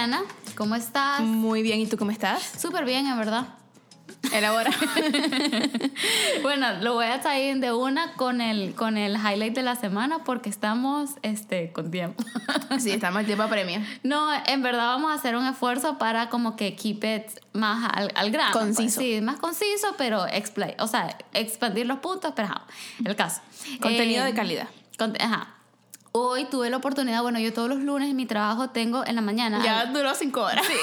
Mariana, ¿cómo estás? Muy bien, ¿y tú cómo estás? Súper bien, en verdad. Elabora. bueno, lo voy a traer de una con el, con el highlight de la semana porque estamos este, con tiempo. sí, estamos tiempo premio. No, en verdad vamos a hacer un esfuerzo para como que keep it más al, al grano. pues. Conciso. Sí, más conciso, pero explain, o sea, expandir los puntos, pero ajá, el caso. Contenido Eh, de calidad. cont- ajá. Hoy tuve la oportunidad, bueno, yo todos los lunes en mi trabajo tengo en la mañana. Ya duró cinco horas.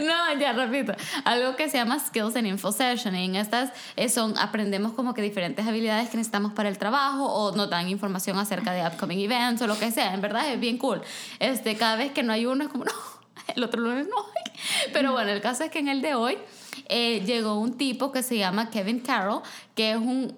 No, ya repito. Algo que se llama Skills and Info Session. Y en estas eh, son, aprendemos como que diferentes habilidades que necesitamos para el trabajo o nos dan información acerca de upcoming events o lo que sea. En verdad es bien cool. Este, cada vez que no hay uno es como, no, el otro lunes no hay. Pero bueno, el caso es que en el de hoy eh, llegó un tipo que se llama Kevin Carroll, que es un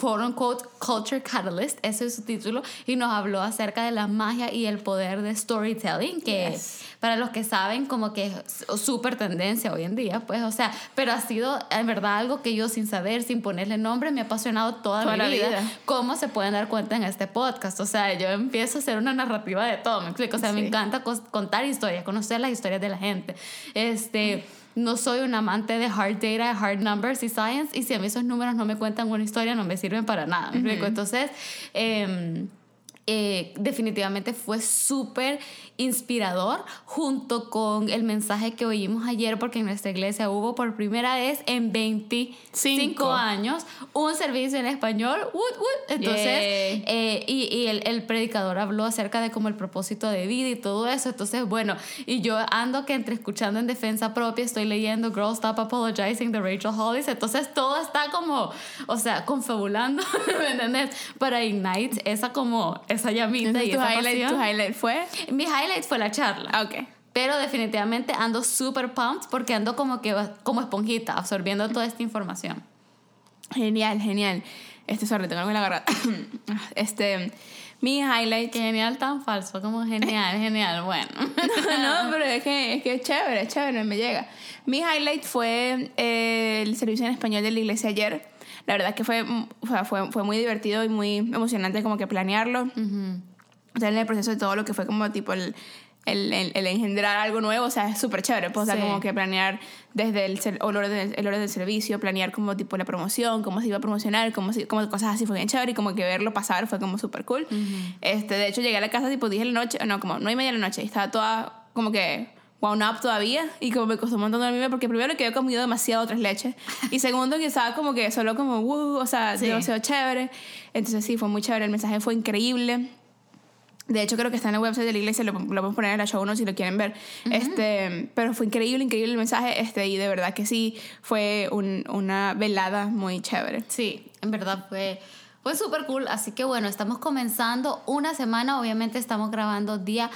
quote unquote culture catalyst, ese es su título, y nos habló acerca de la magia y el poder de storytelling, que Yes. para los que saben como que es súper tendencia hoy en día, pues, o sea, pero ha sido en verdad algo que yo sin saber, sin ponerle nombre, me ha apasionado toda, Toda mi la vida. vida. ¿Cómo se pueden dar cuenta en este podcast? O sea, yo empiezo a hacer una narrativa de todo, me explico, o sea, me encanta contar historias, conocer las historias de la gente. Este, no soy un amante de hard data, hard numbers y science, y si a mí esos números no me cuentan una historia, no me sirven para nada. Entonces, em, eh, definitivamente fue súper inspirador junto con el mensaje que oímos ayer porque en nuestra iglesia hubo por primera vez en 25 Cinco. años un servicio en español. Entonces, eh, y, y el, el predicador habló acerca de como el propósito de vida y todo eso. Entonces, bueno, y yo ando que entre escuchando en defensa propia, estoy leyendo Girl Stop Apologizing de Rachel Hollis. Entonces, todo está como, o sea, confabulando, ¿me? Para ignite esa como, esa llamita y tu esa highlight, pasión. tu highlight fue. Mi highlight fue la charla. Ok. Pero definitivamente ando súper pumped porque ando como que como esponjita absorbiendo toda esta información. Genial, genial. Este, sorry, tengo algo en la garganta. Este, mi highlight. Qué genial tan falso, como genial, genial, bueno. no, pero es que, es que es chévere, es chévere, me llega. Mi highlight fue eh, el servicio en español de la iglesia ayer. La verdad que fue, mm, o sea, fue, fue muy divertido y muy emocionante como que planearlo. O sea, en el proceso de todo lo que fue como tipo el, el, el- el engendrar algo nuevo, o sea, es súper chévere. Pues, o sea, Sí. como que planear desde el, orden del, el orden del servicio, planear como tipo la promoción, cómo se iba a promocionar, cómo, se- como cosas así fue bien chévere y como que verlo pasar fue como súper cool. este, de hecho, llegué a la casa tipo 10 de la noche, no, como 9 y media de la noche y estaba toda como que wound up todavía y como me costó un montón dormirme porque primero que había comido demasiado tres leches y segundo que estaba como que solo como wow, o sea, Sí. demasiado chévere. Entonces sí, fue muy chévere, el mensaje fue increíble. De hecho, creo que está en la website de la iglesia, lo, lo podemos poner en la show notes si lo quieren ver. este, pero fue increíble, increíble el mensaje. Este, y de verdad que sí, fue un- una velada muy chévere. Sí, en verdad fue, fue súper cool. Así que bueno, estamos comenzando una semana. Obviamente estamos grabando día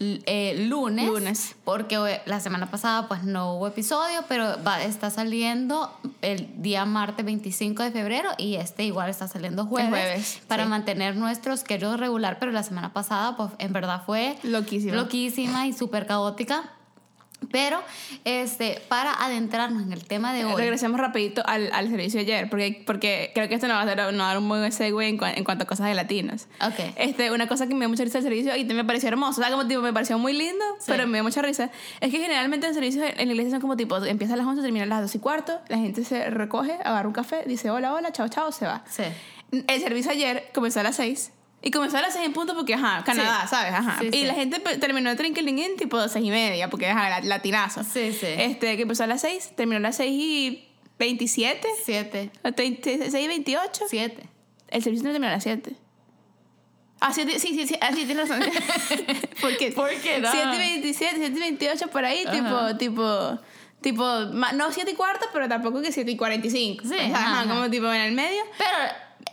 eh, lunes. Lunes. Porque eh, la semana pasada pues no hubo episodio, pero va, está saliendo el día martes 25 de febrero y este igual está saliendo jueves. jueves, para sí. mantener nuestro schedule regular. Pero la semana pasada pues en verdad fue Loquísimo. loquísima y súper caótica. Pero este, para adentrarnos en el tema de hoy. Regresemos rapidito al, al servicio de ayer, porque, porque creo que esto nos va a dar, un buen segue en, en cuanto a cosas de latinos. Ok. Este, una cosa que me dio mucha risa del servicio y me pareció hermoso, o sea, como tipo, me pareció muy lindo, Sí. pero me dio mucha risa. Es que generalmente en servicios en la iglesia son como tipo, empieza a las 11, termina a las 2 y cuarto, la gente se recoge, agarra un café, dice hola, hola, chao, chao, se va. Sí. El servicio ayer comenzó a las 6. Y comenzó a las 6 en punto porque, ajá, Canadá, Sí. ¿sabes? Ajá. Sí, y sí. la gente pe- terminó el trinkelingin tipo 6 y media, porque, ajá, la- latinazo. Sí, sí. Este, que empezó a las 6, terminó a las 6 y 27, Siete. 6 y 28. Siete. El servicio no terminó a las 7. Ah, siete, sí, sí, sí, ah, sí, tienes razón. ¿Por qué? ¿Por qué no? 7 y 27, 7 y 28 por ahí, Ajá. tipo, tipo, tipo, no 7 y cuarto, pero tampoco que 7 y 45. Sí, O sea, ajá, ajá, como tipo en el medio. Pero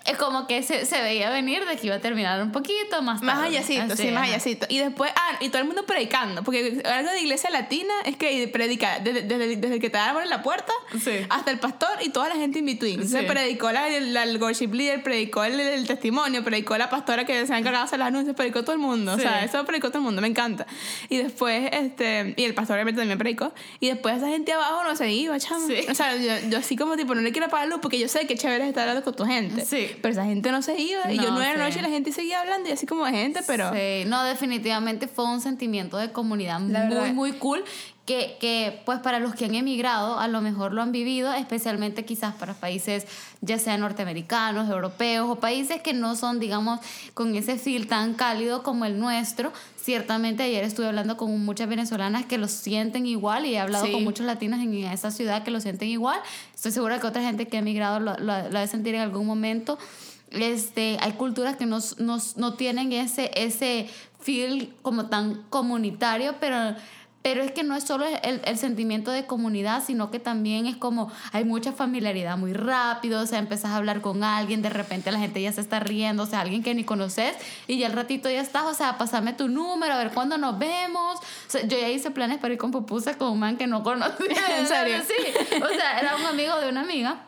es como que se, se veía venir de que iba a terminar un poquito más tarde. Más allácito, sí, más allácito. Y después, ah, y todo el mundo predicando, porque algo de iglesia latina es que predica desde, desde, desde que te abre la puerta Sí. hasta el pastor y toda la gente in between. Se Sí. predicó la, la- el worship leader, predicó el, el testimonio, predicó la pastora que se ha encargado de hacer los anuncios, predicó todo el mundo. Sí. O sea, eso predicó todo el mundo, me encanta. Y después, este, y el pastor obviamente también predicó. Y después esa gente abajo no se iba, chamo. Sí. O sea, yo, yo así como tipo, no le quiero luz porque yo sé que chévere es estar hablando con tu gente. Sí. Pero esa gente no se iba. y yo No, nueve de la noche y la gente seguía hablando y así como de gente, pero... Sí, no, definitivamente fue un sentimiento de comunidad La muy, verdad. muy cool. Que, que, pues, para los que han emigrado, a lo mejor lo han vivido, especialmente quizás para países, ya sean norteamericanos, europeos o países que no son, digamos, con ese feel tan cálido como el nuestro. Ciertamente, ayer estuve hablando con muchas venezolanas que lo sienten igual y he hablado Sí. con muchos latinos en esa ciudad que lo sienten igual. Estoy segura que otra gente que ha emigrado lo, lo, lo ha de sentir en algún momento este, hay culturas que no, no, no tienen ese, ese feel como tan comunitario, pero, pero es que no es solo el, el sentimiento de comunidad, sino que también es como hay mucha familiaridad muy rápido, o sea, empezás a hablar con alguien, de repente la gente ya se está riendo, o sea, alguien que ni conoces, y ya al ratito ya estás, o sea, pasame tu número, a ver cuándo nos vemos. O sea, yo ya hice planes para ir con pupusa con un man que no conocía. ¿En serio? Sí, o sea, era un amigo de una amiga.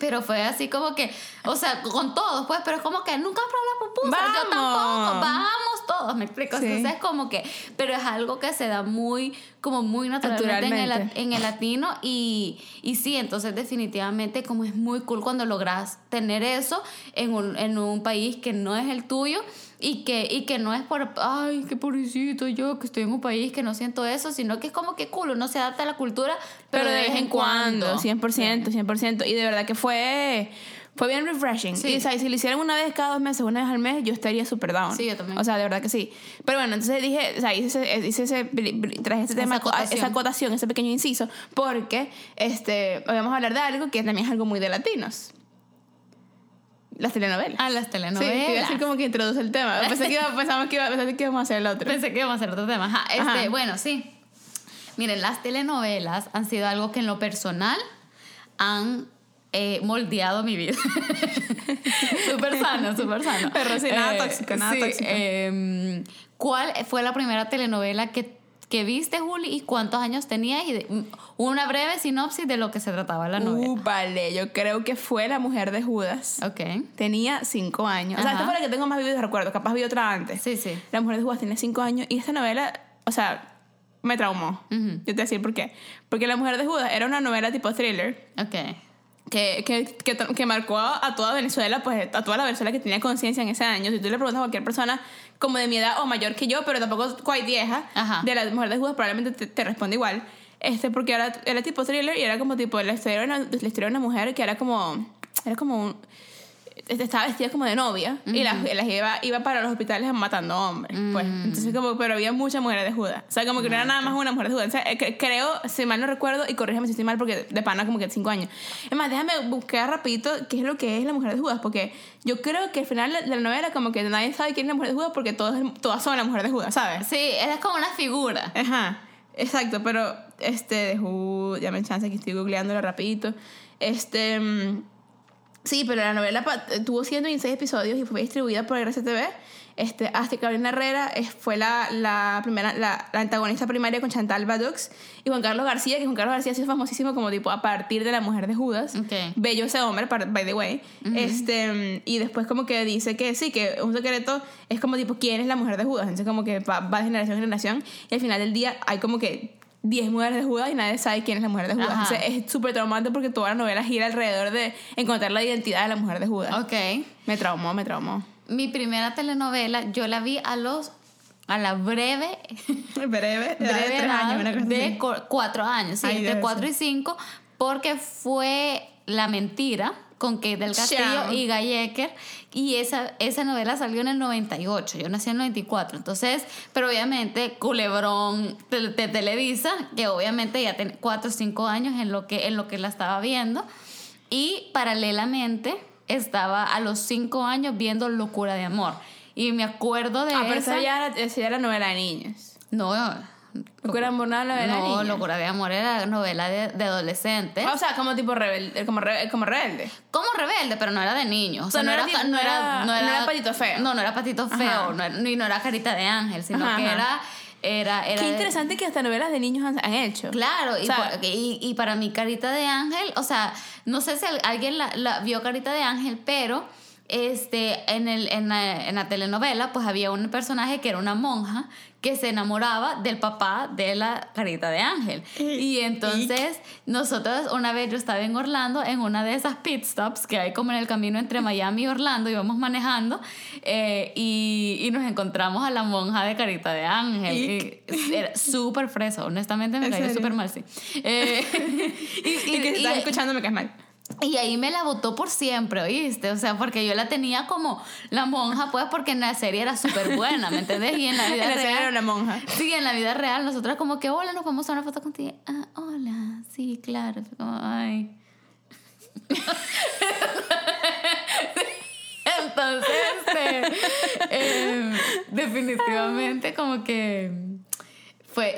Pero fue así como que, o sea, con todos, pues, pero es como que nunca probé la pupusa. Yo Vamos. tampoco, vamos todos, me explico. Sí. Entonces es como que, pero es algo que se da muy, como muy naturalmente en el, Naturalmente. en el latino. Y, y sí, entonces definitivamente como es muy cool cuando logras tener eso en un, en un país que no es el tuyo. Y que, y que no es por, ay, qué pobrecito yo, que estoy en un país que no siento eso, sino que es como que cool, uno se adapta a la cultura, Pero de vez en cuando, 100%, 100%. Y de verdad que fue, fue bien refreshing. Sí. Y o sea, si lo hicieran una vez cada dos meses, una vez al mes, yo estaría súper down. Sí, yo también. O sea, de verdad que sí. Pero bueno, entonces dije, o sea, hice ese, hice ese traje este Esa tema, acotación. esa acotación, ese pequeño inciso, porque este, hoy vamos a hablar de algo que también es algo muy de latinos. Las telenovelas. Ah, las Sí, telenovelas. te iba a decir como que introduce el tema. Pensé que, iba, pensamos que, iba, pensé que íbamos a hacer el otro. Pensé que íbamos a hacer otro tema. Ajá, este, Ajá. Bueno, sí. Miren, las telenovelas han sido algo que en lo personal han eh, moldeado mi vida. súper sano, súper sano. Pero sí, nada tóxico, nada sí, tóxico. em, ¿Cuál fue la primera telenovela que, que viste, Juli? ¿Y cuántos años tenías? Y de- una breve sinopsis de lo que se trataba la novela. Uh, vale, yo creo que fue La Mujer de Judas. ok. Tenía cinco años. O sea, Ajá. esta fue la que tengo más vividos recuerdos. Capaz vi otra antes. Sí, sí. La Mujer de Judas tenía cinco años y esta novela, o sea, me traumó. Ujú. Yo te voy a decir por qué. Porque La Mujer de Judas era una novela tipo thriller Ok. Que, que, que, que marcó a toda Venezuela, pues a toda la Venezuela que tenía conciencia en ese año. Si tú le preguntas a cualquier persona como de mi edad o mayor que yo, pero tampoco quite vieja, Ajá. de La Mujer de Judas, probablemente te, te responde igual. Este, porque era, era tipo thriller y era como tipo la historia, de una, la historia de una mujer que era como, era como un, estaba vestida como de novia y las, las iba, iba para los hospitales matando hombres. Pues. Entonces, como, pero había muchas mujeres de Judas. O sea, como que no era nada más una mujer de Judas. O sea, eh, cre- creo, si mal no recuerdo, y corrígeme si estoy mal, porque de pana como que cinco años. Es más, déjame buscar rapidito qué es lo que es la mujer de Judas, porque yo creo que al final de la novela como que nadie sabe quién es la mujer de Judas porque todas, todas son la mujer de Judas, ¿sabes? Sí, es como una figura. Ajá, exacto, pero este de Who, ya me chance que estoy googleándolo rapidito. Este mm, sí, pero la novela pa- tuvo 126 episodios y fue distribuida por RCTV. Este, hasta Carolina Herrera es- fue la, la primera la, la antagonista primaria con Chantal Badux y Juan Carlos García, que Juan Carlos García ha sido famosísimo como tipo a partir de la mujer de Judas. Ok. Bello ese hombre, by the way. Este, y después como que dice que sí, que un secreto es como tipo, ¿quién es la mujer de Judas? Entonces como que va, va de generación en generación y al final del día hay como que 10 mujeres de Judas y nadie sabe quién es la mujer de Judas. Ajá. Entonces es súper traumante porque toda la novela gira alrededor de encontrar la identidad de la mujer de Judas. Ok. Me traumó, me traumó. Mi primera telenovela, yo la vi a los. a la breve. Breve, breve tres años, una cosa de así. cuatro años, sí, Ay, entre cuatro y cinco, porque fue La Mentira con Kate del Castillo Chao. y Gallecker y esa, esa novela salió en el 98, yo nací en el 94, entonces, pero obviamente Culebrón de, de Televisa, que obviamente ya tiene cuatro o cinco años en lo que, en lo que la estaba viendo y paralelamente estaba a los cinco años viendo Locura de Amor y me acuerdo de Ah, pero esa... esa ya era, esa ya era novela de niños. No, Locura amor no de niños. Locura de Amor era novela de, de adolescentes. O sea, como tipo rebelde, como, re- como rebelde. Como rebelde, pero no era de niños. O sea, O no, no era, no, era, no era- no era Patito Feo. No, no era Patito. Feo. No ni no era Carita de Ángel, sino Ajá, que ajá. era. Era, era Qué de- interesante que hasta novelas de niños han, han hecho. Claro, y, O sea, por- y, y para mí Carita de Ángel, o sea, no sé si al- alguien la, la vio Carita de Ángel, pero este, en, el, en, la, en la telenovela, pues había un personaje que era una monja que se enamoraba del papá de la carita de ángel. Y entonces nosotros una vez yo estaba en Orlando en una de esas pit stops que hay como en el camino entre Miami y Orlando, íbamos manejando eh, y, y, nos encontramos a la monja de carita de ángel. Y era súper fresa, honestamente me cayó súper mal, sí. Eh, y, y, que estás escuchando me caes mal. Y ahí me la votó por siempre, ¿oíste? O sea, porque yo la tenía como la monja, pues, porque en la serie era súper buena, ¿me entendés? Y en la vida en la real. serie era una monja. Sí, en la vida real, nosotros como que, hola, nos vamos a una foto contigo. Ah, hola, sí, claro. Como, ay. Entonces, este, eh, definitivamente como que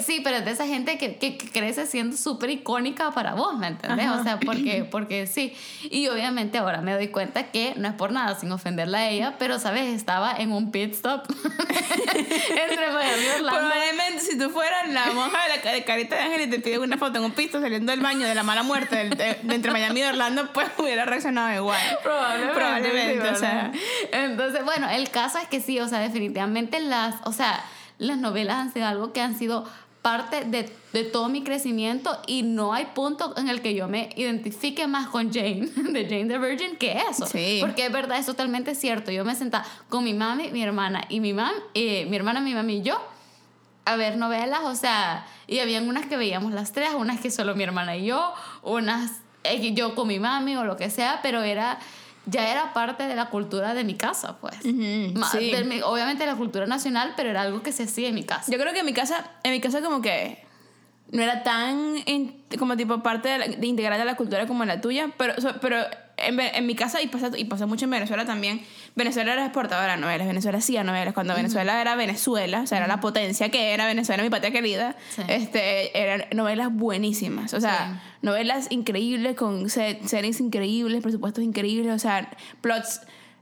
sí, pero es de esa gente que, que, crece siendo súper icónica para vos, ¿me entendés? O sea, porque, porque sí. Y obviamente ahora me doy cuenta que no es por nada, sin ofenderla a ella, pero, ¿sabes? Estaba en un pit stop entre Miami y Orlando. Probablemente si tú fueras la monja de la de Carita de Ángel y te piden una foto en un piso saliendo del baño de la mala muerte de, entre Miami y Orlando, pues hubiera reaccionado igual. Probablemente. Probablemente, o sea. Entonces, bueno, el caso es que sí, o sea, definitivamente las, o sea las novelas han sido algo que han sido parte de, de, todo mi crecimiento y no hay punto en el que yo me identifique más con Jane, de Jane the Virgin, que eso. Porque es verdad, es totalmente cierto. Yo me sentaba con mi mami, mi hermana y mi mam, eh, mi hermana, mi mami y yo a ver novelas, o sea, y habían unas que veíamos las tres, unas que solo mi hermana y yo, unas eh, yo con mi mami o lo que sea, pero era ya era parte de la cultura de mi casa, pues. obviamente la cultura nacional, pero era algo que se hacía en mi casa. Yo creo que en mi casa, en mi casa como que no era tan como tipo parte de, de integrar de la cultura como en la tuya, pero, pero en, en, mi casa y pasa, y pasa mucho en Venezuela también. Venezuela era exportadora de novelas, Venezuela hacía novelas. Cuando Venezuela era Venezuela, o sea, era la potencia que era Venezuela, mi patria querida, este, eran novelas buenísimas. O sea, novelas increíbles con series increíbles, presupuestos increíbles, o sea, plots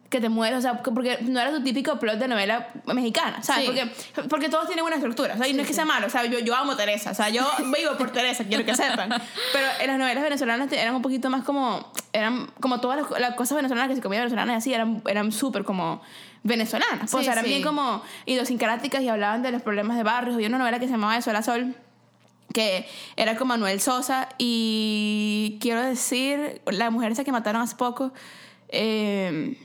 que te mueres, o sea, porque no era tu típico plot de novela mexicana, ¿sabes? Porque, porque todos tienen una estructura, o sea, y no es que sea malo, o sea, yo, yo amo Teresa, o sea, yo vivo por Teresa, quiero que sepan. Pero en las novelas venezolanas eran un poquito más como, eran como todas las, cosas venezolanas que se comían venezolanas y así, eran, eran súper como venezolanas, pues, o sea, eran bien como idiosincráticas y hablaban de los problemas de barrios. Había una novela que se llamaba De Sol a Sol, que era con Manuel Sosa y quiero decir, la mujer esa que mataron hace poco, eh,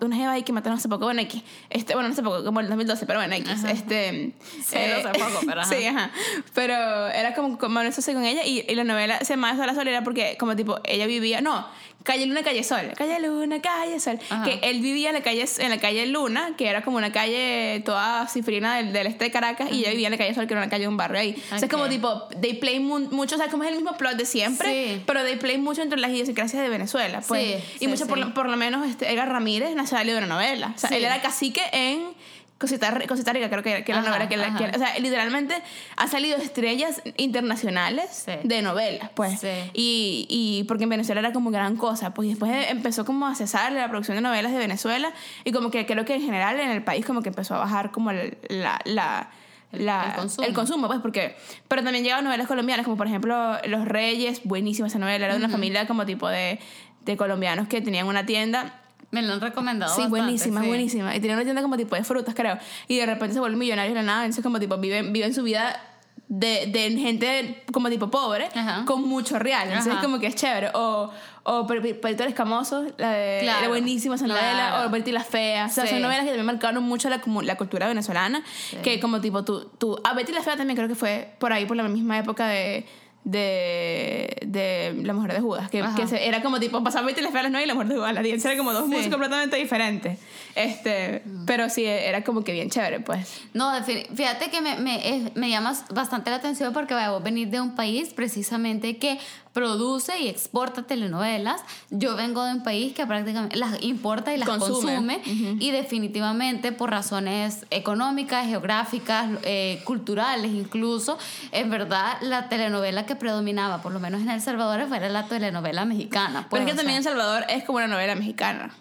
una jeva ahí que mataron hace poco, bueno, X, este, bueno, no hace poco, como el 2012, pero bueno, X, este... Sí, eh, hace poco, pero Sí, ajá, pero era como, como eso con ella y, y la novela se llamaba Sola Sol era porque como tipo, ella vivía, no, Calle Luna, Calle Sol. Calle Luna, Calle Sol. Que él vivía en la calle, en la calle Luna, que era como una calle toda cifrina del, del este de Caracas, y ella vivía en la calle Sol, que era una calle de un barrio ahí. O sea, es como tipo, they play mucho, o sea, como es el mismo plot de siempre, pero they play mucho entre las idiosincrasias de Venezuela. Pues. y mucho, por, por, lo menos, este, Edgar Ramírez nació de una novela. O sea, él era cacique en Cosita, Cosita Rica, creo que, que la novela que, la, que, O sea, literalmente ha salido estrellas internacionales de novelas, pues. Y, y porque en Venezuela era como gran cosa, pues. Y después empezó como a cesar la producción de novelas de Venezuela y como que creo que en general en el país como que empezó a bajar como la, la la, el, consumo. pues, porque. Pero también llegaban novelas colombianas, como por ejemplo Los Reyes, buenísima esa novela, era de una familia como tipo de, de colombianos que tenían una tienda me lo han recomendado. Sí, buenísima, buenísima. Y tenía una tienda como tipo de frutas, creo. Y de repente se vuelve millonario de la nada. Entonces, como tipo, viven, viven su vida de, de gente como tipo pobre, con mucho real. Entonces, como que es chévere. O, o Perito el Escamoso, la de claro, buenísima esa novela. O Betty la Fea. O sea, son novelas que también marcaron mucho la, la cultura venezolana. Que como tipo, tú, tú. A Betty la Fea también creo que fue por ahí, por la misma época de de, de La Mujer de Judas, que, que era como tipo, pasaba Betty las Feas y La Mujer de Judas, la era como dos músicas completamente diferentes. Este, mm. Pero sí, era como que bien chévere, pues. No, fíjate que me, me, me llama bastante la atención porque voy a venir de un país precisamente que produce y exporta telenovelas. Yo vengo de un país que prácticamente las importa y las consume, y definitivamente por razones económicas, geográficas, eh, culturales incluso, en verdad la telenovela que predominaba, por lo menos en El Salvador, fue la telenovela mexicana. Pues, pero es que también El Salvador es como una novela mexicana.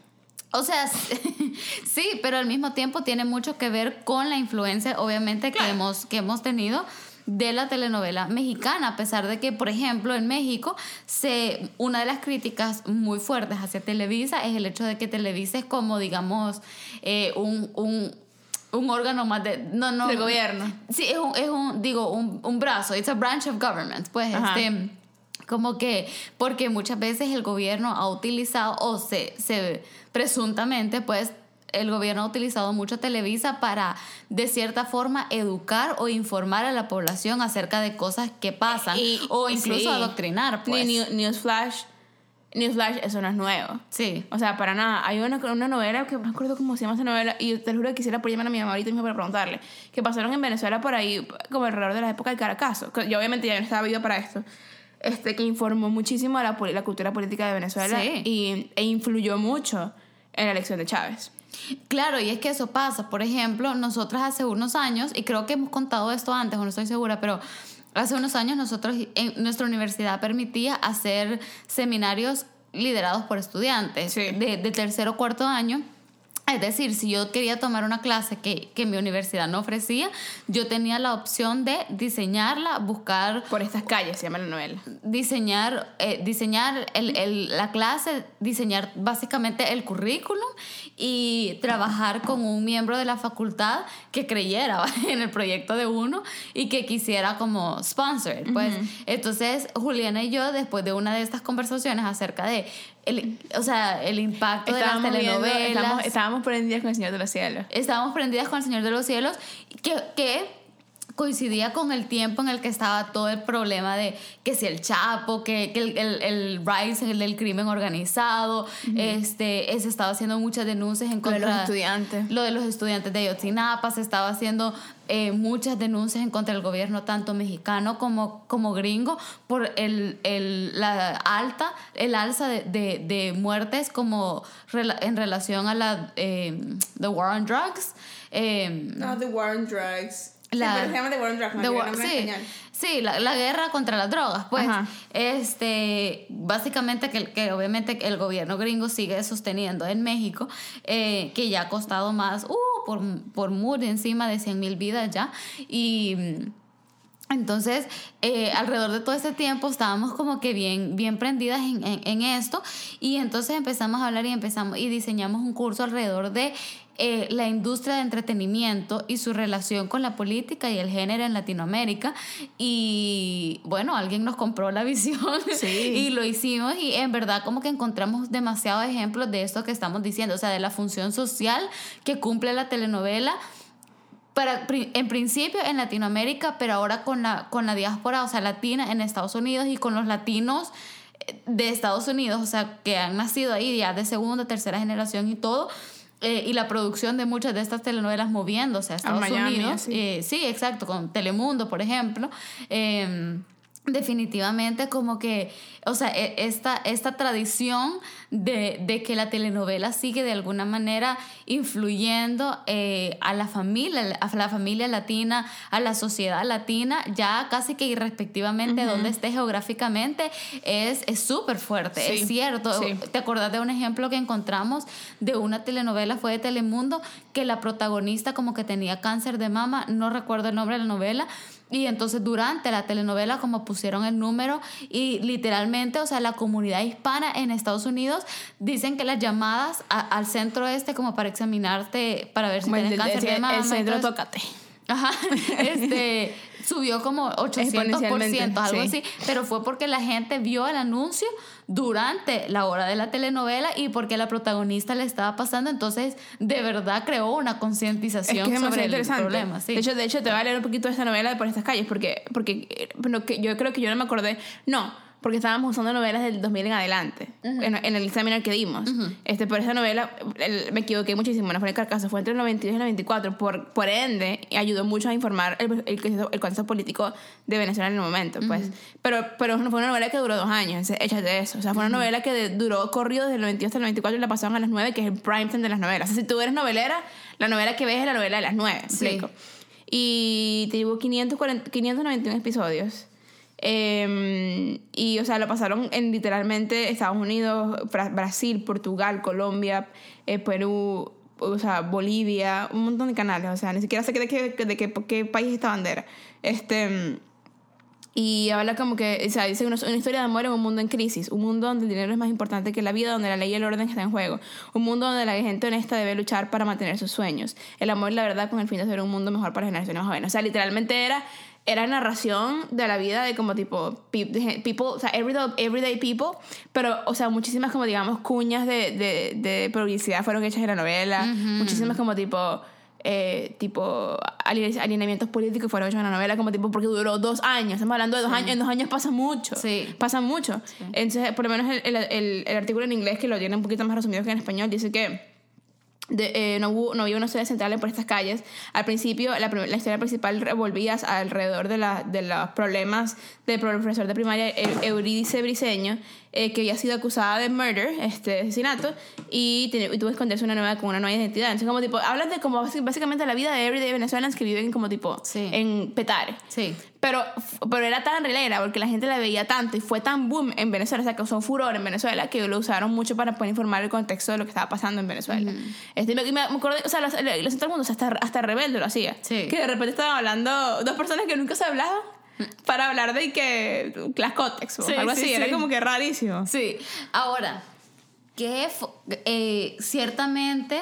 O sea, sí, pero al mismo tiempo tiene mucho que ver con la influencia, obviamente, que, hemos, que hemos tenido de la telenovela mexicana, a pesar de que, por ejemplo, en México, se, una de las críticas muy fuertes hacia Televisa es el hecho de que Televisa es como, digamos, eh, un, un un órgano más de no no Del gobierno. sí es un, es un digo un, un brazo it's a branch of government pues Ajá. este como que porque muchas veces el gobierno ha utilizado o se, se presuntamente pues el gobierno ha utilizado mucho Televisa para de cierta forma educar o informar a la población acerca de cosas que pasan Y- o incluso sí. adoctrinar pues Ni- Newsflash, Newsflash, eso no es nuevo. sí O sea, para nada. Hay una, una novela que no me acuerdo cómo se llama esa novela y te juro que quisiera por llamar a mi mamá ahorita mismo para preguntarle. Que pasaron en Venezuela por ahí, como alrededor de la época del Caracazo. Que Yo obviamente ya no estaba viva para esto. Este, que informó muchísimo a la, cultura política de Venezuela Sí. y, e influyó mucho en la elección de Chávez. Claro, y es que eso pasa. Por ejemplo, nosotras hace unos años, y creo que hemos contado esto antes, o no estoy segura, pero hace unos años nosotros en nuestra universidad permitía hacer seminarios liderados por estudiantes Sí. de, de tercero o cuarto año. Es decir, si yo quería tomar una clase que, que mi universidad no ofrecía, yo tenía la opción de diseñarla, buscar Por estas calles se llama la novela. diseñar, eh, diseñar el, el- la clase, diseñar básicamente el currículum y trabajar con un miembro de la facultad que creyera en el proyecto de uno y que quisiera como sponsor. Pues entonces Juliana y yo, después de una de estas conversaciones acerca de el, o sea, el impacto de las viendo- telenovelas, estábamos, estábamos prendidas con el Señor de los Cielos. estábamos prendidas con el Señor de los Cielos, que, que coincidía con el tiempo en el que estaba todo el problema de que si el Chapo, que, que el, el, el rise del crimen organizado, este, eh, se estaba haciendo muchas denuncias en Lo de contra los estudiantes. Lo de los estudiantes de Ayotzinapa, se estaba haciendo eh, muchas denuncias en contra del gobierno, tanto mexicano como, como gringo, por el, el, la alta, el alza de, de, de muertes como rela- en relación a la eh, the war on drugs. eh, No, The War on Drugs. La- sí, se llama The War on Drugs, The war- sí, sí, la, la guerra contra las drogas, pues. Ajá. Este, básicamente que, que obviamente el gobierno gringo sigue sosteniendo en México, eh, que ya ha costado más, uh, por, por muy encima de 100 mil vidas ya. Y. mm, entonces, eh, alrededor de todo ese tiempo estábamos como que bien, bien prendidas en, en- en esto y entonces empezamos a hablar y empezamos y diseñamos un curso alrededor de eh, la industria de entretenimiento y su relación con la política y el género en Latinoamérica y bueno, alguien nos compró la visión Sí. y lo hicimos y en verdad como que encontramos demasiados ejemplos de esto que estamos diciendo, o sea, de la función social que cumple la telenovela para, en principio en Latinoamérica, pero ahora con la, con la diáspora, o sea, latina en Estados Unidos y con los latinos eh, de Estados Unidos, o sea, que han nacido ahí ya de segunda, tercera generación y todo. Eh, y la producción de muchas de estas telenovelas moviéndose a Estados Miami, Unidos. sí. Eh, sí, exacto, con Telemundo, por ejemplo. Definitivamente como que, o sea, e- esta, esta tradición de, de que la telenovela sigue de alguna manera influyendo eh, a la familia, a la familia latina, a la sociedad latina, ya casi que irrespectivamente de donde esté geográficamente, es es súper fuerte, Sí, es cierto. sí. ¿Te acordás de un ejemplo que encontramos de una telenovela, fue de Telemundo, que la protagonista como que tenía cáncer de mama, no recuerdo el nombre de la novela, y entonces durante la telenovela como pusieron el número y literalmente, o sea, la comunidad hispana en Estados Unidos dicen que las llamadas a- al centro este como para examinarte, para ver si el, tienes cáncer de el- mama. el y centro. Tócate. Ajá, este, subió como 800%, Exponencialmente, algo sí. así, pero fue porque la gente vio el anuncio durante la hora de la telenovela y porque la protagonista le estaba pasando, entonces de verdad creó una Es concientización que es demasiado sobre el problema. Sí. De, hecho, de hecho, te voy a leer un poquito de esta novela de por estas calles, porque, porque eh, bueno, que yo creo que yo no me acordé. No, porque estábamos usando novelas del 2000 en adelante, en, en el examen que dimos. este, por esa novela el- me equivoqué muchísimo, no fue en el carcaso, fue entre el 92 y el 94. Por, por ende, ayudó mucho a informar el, el, contexto- el político de Venezuela en el momento. pues Pero, pero no fue una novela que duró dos años, échate eso. O sea, fue una novela que de- duró corrido desde el 92 hasta el 94 y la pasaban a las 9, que es el prime time de las novelas. O sea, si tú eres novelera, la novela que ves es la novela de las 9. Sí. Y tuvo 540 591 episodios. Eh, y, o sea, lo pasaron en literalmente Estados Unidos, Bra- Brasil, Portugal, Colombia, eh, Perú, o sea, Bolivia, un montón de canales, o sea, ni siquiera sé de qué, de qué, qué país es esta bandera. Este, y habla como que, o sea, dice una, una, historia de amor en un mundo en crisis, un mundo donde el dinero es más importante que la vida, donde la ley y el orden están en juego, un mundo donde la gente honesta debe luchar para mantener sus sueños, el amor y la verdad con el fin de hacer un mundo mejor para generaciones jóvenes. O sea, literalmente era era narración de la vida de como tipo people, o sea, everyday, everyday people, pero, o sea, muchísimas como digamos cuñas de, de, de publicidad fueron hechas en la novela, muchísimas como tipo eh, tipo alineamientos políticos fueron hechos en la novela como tipo porque duró dos años estamos hablando de dos años en dos años pasa mucho sí. pasa mucho. Entonces por lo menos el, el, el, artículo en inglés que lo tiene un poquito más resumido que en español dice que de, eh, no, hubo, no había una ciudad central por estas calles. Al principio, la, la historia principal revolvía alrededor de, la, de los problemas del profesor de primaria Eurídice Briseño, eh, que había sido acusada de murder, este asesinato, y, y, tuvo que esconderse una nueva, con una nueva identidad. Entonces, como tipo, hablas de como básicamente la vida de everyday venezolanos que viven como tipo en Petare. Sí. Pero, pero era tan relera porque la gente la veía tanto y fue tan boom en Venezuela, o sea, causó furor en Venezuela que lo usaron mucho para poder informar el contexto de lo que estaba pasando en Venezuela. este, me, me, acuerdo, o sea, los, los, todo el mundo, o sea, hasta, hasta Rebelde lo hacía. Sí. Que de repente estaban hablando dos personas que nunca se hablaban para hablar de que las cótex o algo así, era como que rarísimo. Sí, ahora, que eh, ciertamente,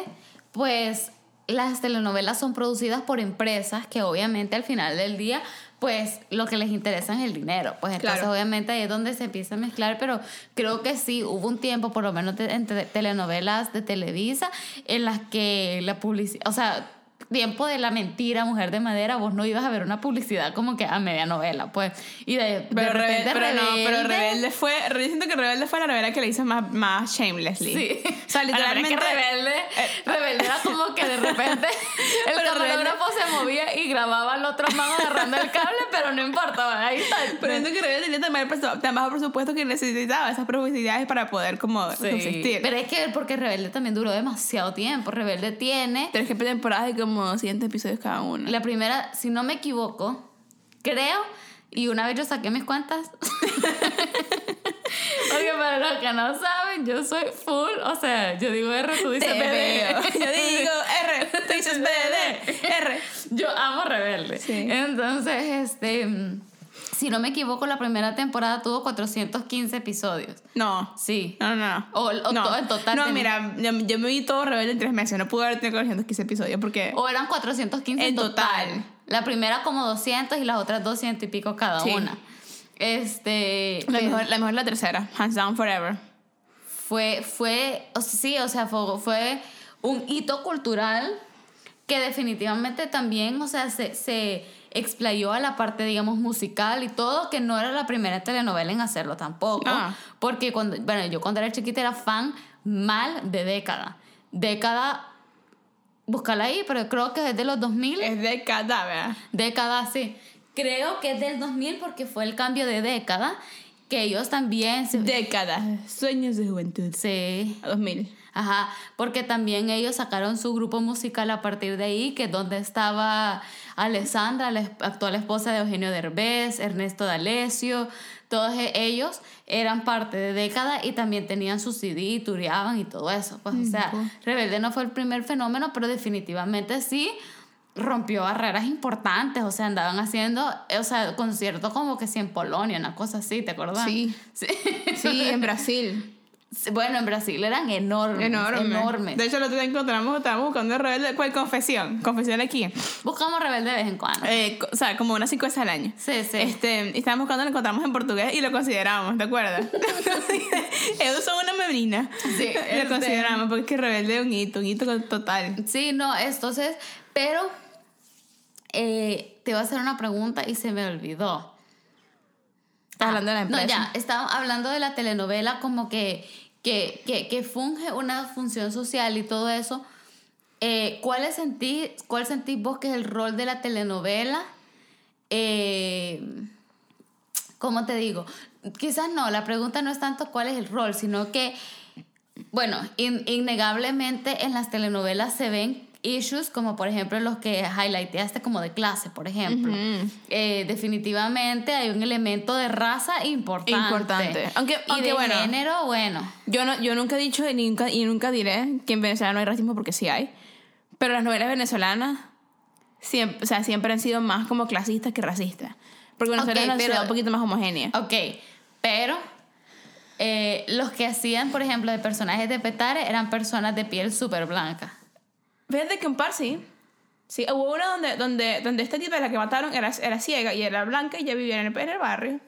pues las telenovelas son producidas por empresas que obviamente al final del día pues lo que les interesa es el dinero. Pues entonces obviamente ahí es donde se empieza a mezclar, pero creo que sí, hubo un tiempo, por lo menos entre telenovelas de Televisa, en las que la publicidad, o sea, tiempo de la mentira, mujer de madera, vos no ibas a ver una publicidad como que a media novela, pues. Y de, pero de repente pero Rebelde, no, pero Rebelde fue, yo siento que Rebelde fue la novela que le hizo más, más shamelessly. Sí. O sea, literalmente. que Rebelde, eh, Rebelde era como que de repente el camarógrafo se movía y grababa al otro mano agarrando el cable, pero no importa, ahí está. Pero siento que Rebelde tenía tan, tan bajo presupuesto que necesitaba esas publicidades para poder como Sí. subsistir. Pero es que porque Rebelde también duró demasiado tiempo. Rebelde tiene Tres temporadas de como 100 episodios cada una. La primera, si no me equivoco, creo, y una vez yo saqué mis cuentas. Porque para los que no saben, yo soy full, o sea, yo digo R, tú dices BD. Yo digo R, tú dices BD, R. Yo amo Rebelde. Sí. Entonces, este, mm, si no me equivoco, la primera temporada tuvo 415 episodios. No. Sí. No, no, no. O, o no. to- en total. No, mira, yo, yo me vi todo Rebelde en tres meses. No pude haber tenido 415 episodios porque. O eran 415 en En total. total. La primera como 200 y las otras 200 y pico cada Sí. una. Este. La pero mejor, la mejor es la tercera. Hands down forever. Fue, fue, o sea, sí, o sea, fue, fue un hito cultural que definitivamente también, o sea, se, se explayó a la parte, digamos, musical y todo, que no era la primera telenovela en hacerlo tampoco. Ah. Porque cuando, bueno, yo cuando era chiquita era fan mal de década. Década, búscala ahí, pero creo que es de los 2000. Es de cadáver. Década, sí. Creo que es del 2000 porque fue el cambio de década, que ellos también... se- Décadas. Sueños de juventud. sí. A 2000. Ajá, porque también ellos sacaron su grupo musical a partir de ahí, que es donde estaba Alessandra, la actual esposa de Eugenio Derbez, Ernesto D'Alessio, todos e- ellos eran parte de década y también tenían su CD y tureaban y todo eso. Pues, o sea, Rebelde no fue el primer fenómeno, pero definitivamente sí rompió barreras importantes, o sea, andaban haciendo, o sea, conciertos como que sí en Polonia, una cosa así, ¿te acuerdas? Sí. Sí. Sí, en Brasil. Bueno, en Brasil eran enormes. Enorme. Enormes. De hecho, el otro día encontramos, estábamos buscando Rebelde. ¿Cuál confesión? Confesión aquí. Buscamos rebelde de vez en cuando. Eh, o sea, como unas cinco veces al año. Sí, sí. Este, y estábamos buscando, lo encontramos en portugués y lo consideramos, ¿te acuerdas? Ellos son una membrina. Sí, este- Lo consideramos porque es que rebelde es un hito, un hito total. Sí, no, entonces, pero eh, te voy a hacer una pregunta y se me olvidó. Estás hablando de la empresa. No, ya, estaba hablando de la telenovela como que, que, que, que funge una función social y todo eso. Eh, ¿cuál, sentí, ¿Cuál sentís vos que es el rol de la telenovela? Eh, ¿Cómo te digo? Quizás no, la pregunta no es tanto cuál es el rol, sino que, bueno, in- innegablemente en las telenovelas se ven issues como por ejemplo los que highlighteaste como de clase, por ejemplo. Eh, definitivamente hay un elemento de raza importante. Importante. Aunque, y aunque de bueno, género, bueno. yo, no, yo nunca he dicho y nunca, y nunca diré que en Venezuela no hay racismo porque sí hay. Pero las novelas venezolanas siempre, o sea, siempre han sido más como clasistas que racistas. Porque Venezuela Ok, es una un poquito más homogénea. Ok, pero eh, los que hacían, por ejemplo, de personajes de Petare eran personas de piel súper blanca. Fíjate que un par sí. Sí, hubo una donde, donde, donde esta tipa, la que mataron, era, era ciega y era blanca y ya vivía en el, en el barrio.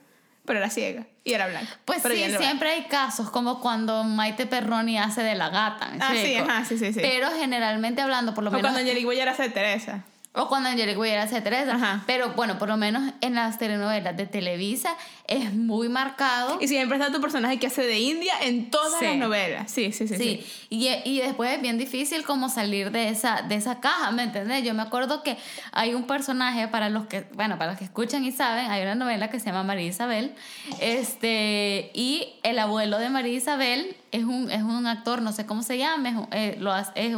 Pero era ciega y era blanca. Pues sí, siempre hay casos, como cuando Maite Perroni hace de la gata. ¿me Ah, sí, ajá, sí, sí, sí. Pero generalmente hablando, por lo. O menos. cuando Angelique Boyer hace de Teresa. O cuando Angelique Boyer hace Teresa. Ajá. Pero bueno, por lo menos en las telenovelas de Televisa es muy marcado. Y siempre está tu personaje que hace de India en todas Sí. las novelas. Sí, sí, sí. Sí, sí. Y, y después es bien difícil como salir de esa, de esa caja, ¿me entendés? Yo me acuerdo que hay un personaje, para los que, bueno, para los que escuchan y saben, hay una novela que se llama María Isabel, este, y el abuelo de María Isabel es un, es un actor, no sé cómo se llama, es, eh, lo hace- es,